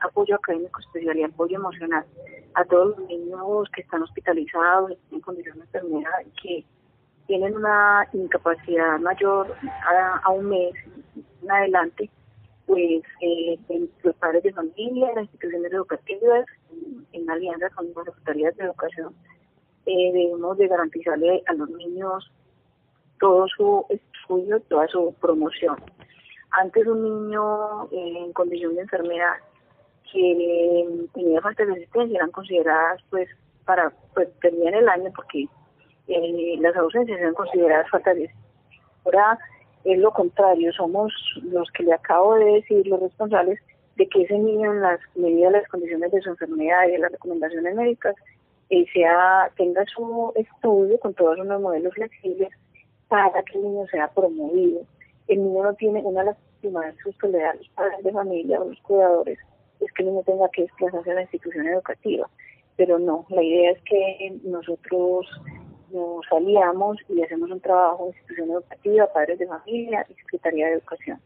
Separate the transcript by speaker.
Speaker 1: apoyo académico especial y apoyo emocional a todos los niños que están hospitalizados, en condición de enfermedad, que tienen una incapacidad mayor a, un mes en adelante, pues eh, los padres de familia, las instituciones educativas, en alianza con las secretarías de educación, eh, debemos de garantizarle a los niños todo su estudio, toda su promoción. Antes un niño eh, en condición de enfermedad que tenía falta de resistencia eran consideradas pues para pues tenían el año porque eh, las ausencias eran consideradas falta de ahora es lo contrario somos los que le acabo de decir los responsables de que ese niño en las medidas de las condiciones de su enfermedad y de las recomendaciones médicas eh, sea tenga su estudio con todos unos modelos flexibles para que el niño sea promovido. El niño no tiene una de las primeras le los padres de familia o los cuidadores. es que niño tenga que desplazarse a la institución educativa. Pero no, la idea es que nosotros nos aliamos y hacemos un trabajo en institución educativa, padres de familia y Secretaría de Educación.